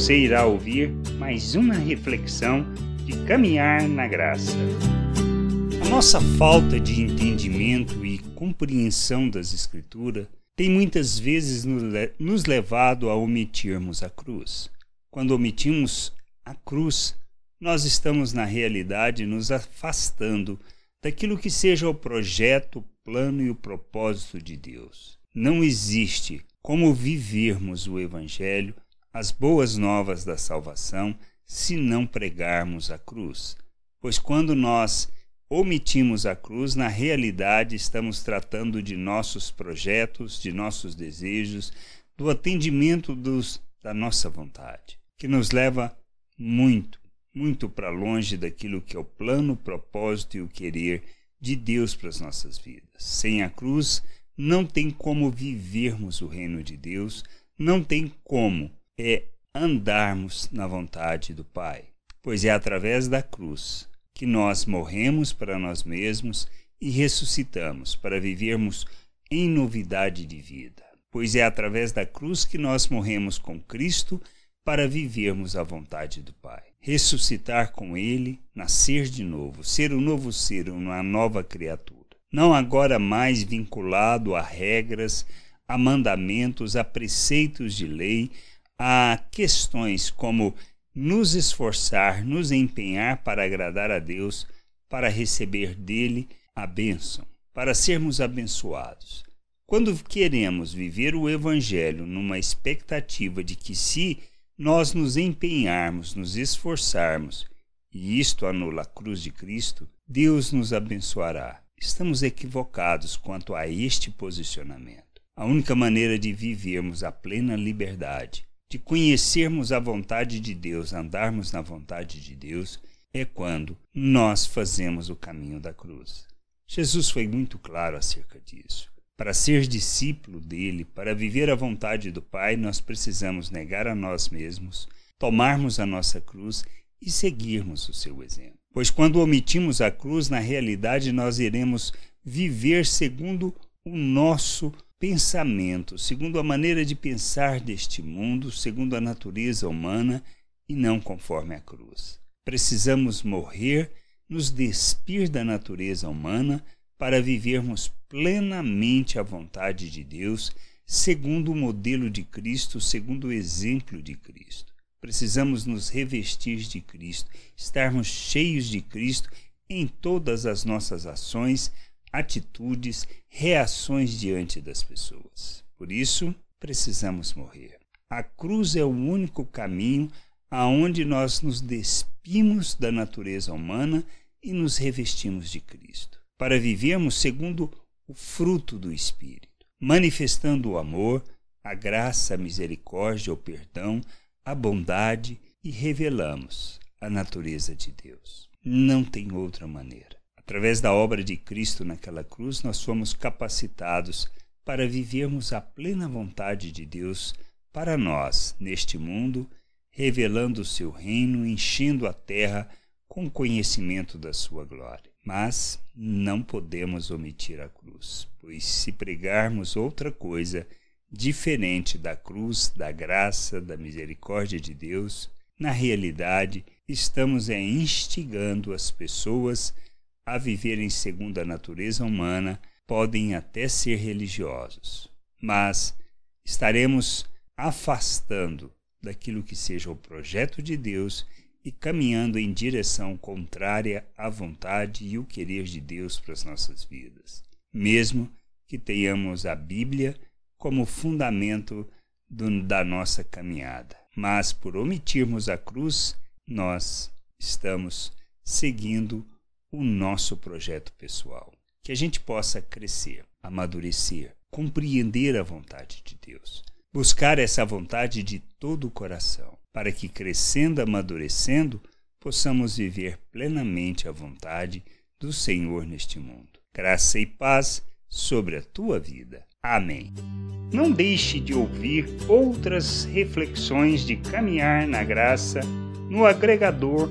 você irá ouvir mais uma reflexão de caminhar na graça. A nossa falta de entendimento e compreensão das Escrituras tem muitas vezes nos levado a omitirmos a cruz. Quando omitimos a cruz, nós estamos na realidade nos afastando daquilo que seja o projeto, o plano e o propósito de Deus. Não existe como vivermos o Evangelho, as boas novas da salvação, se não pregarmos a cruz. Pois quando nós omitimos a cruz, na realidade estamos tratando de nossos projetos, de nossos desejos, do atendimento dos, da nossa vontade, que nos leva muito, muito para longe daquilo que é o plano, o propósito e o querer de Deus para as nossas vidas. Sem a cruz, não tem como vivermos o reino de Deus, não tem como é andarmos na vontade do Pai, pois é através da cruz que nós morremos para nós mesmos e ressuscitamos para vivermos em novidade de vida. Pois é através da cruz que nós morremos com Cristo para vivermos a vontade do Pai. Ressuscitar com Ele, nascer de novo, ser um novo ser, uma nova criatura. Não agora mais vinculado a regras, a mandamentos, a preceitos de lei, a questões como nos esforçar, nos empenhar para agradar a Deus, para receber dele a bênção, para sermos abençoados. Quando queremos viver o Evangelho numa expectativa de que, se nós nos empenharmos, nos esforçarmos, e isto anula a cruz de Cristo, Deus nos abençoará. Estamos equivocados quanto a este posicionamento. A única maneira de vivermos a plena liberdade de conhecermos a vontade de Deus, andarmos na vontade de Deus, é quando nós fazemos o caminho da cruz. Jesus foi muito claro acerca disso. Para ser discípulo dele, para viver a vontade do Pai, nós precisamos negar a nós mesmos, tomarmos a nossa cruz e seguirmos o seu exemplo. Pois quando omitimos a cruz, na realidade nós iremos viver segundo o nosso pensamento, segundo a maneira de pensar deste mundo, segundo a natureza humana e não conforme a cruz. Precisamos morrer, nos despir da natureza humana para vivermos plenamente a vontade de Deus, segundo o modelo de Cristo, segundo o exemplo de Cristo. Precisamos nos revestir de Cristo, estarmos cheios de Cristo em todas as nossas ações, atitudes, reações diante das pessoas. Por isso, precisamos morrer. A cruz é o único caminho aonde nós nos despimos da natureza humana e nos revestimos de Cristo, para vivermos segundo o fruto do Espírito, manifestando o amor, a graça, a misericórdia, o perdão, a bondade e revelamos a natureza de Deus. Não tem outra maneira. Através da obra de Cristo naquela cruz, nós fomos capacitados para vivermos a plena vontade de Deus para nós neste mundo, revelando o seu reino, enchendo a terra com conhecimento da sua glória. Mas não podemos omitir a cruz, pois se pregarmos outra coisa diferente da cruz, da graça, da misericórdia de Deus, na realidade estamos é instigando as pessoas a viverem segundo a natureza humana podem até ser religiosos, mas estaremos afastando daquilo que seja o projeto de Deus e caminhando em direção contrária à vontade e o querer de Deus para as nossas vidas, mesmo que tenhamos a Bíblia como fundamento do, da nossa caminhada. Mas por omitirmos a cruz, nós estamos seguindo o nosso projeto pessoal. Que a gente possa crescer, amadurecer, compreender a vontade de Deus, buscar essa vontade de todo o coração, para que crescendo, amadurecendo, possamos viver plenamente a vontade do Senhor neste mundo. Graça e paz sobre a tua vida. Amém. Não deixe de ouvir outras reflexões de caminhar na graça no agregador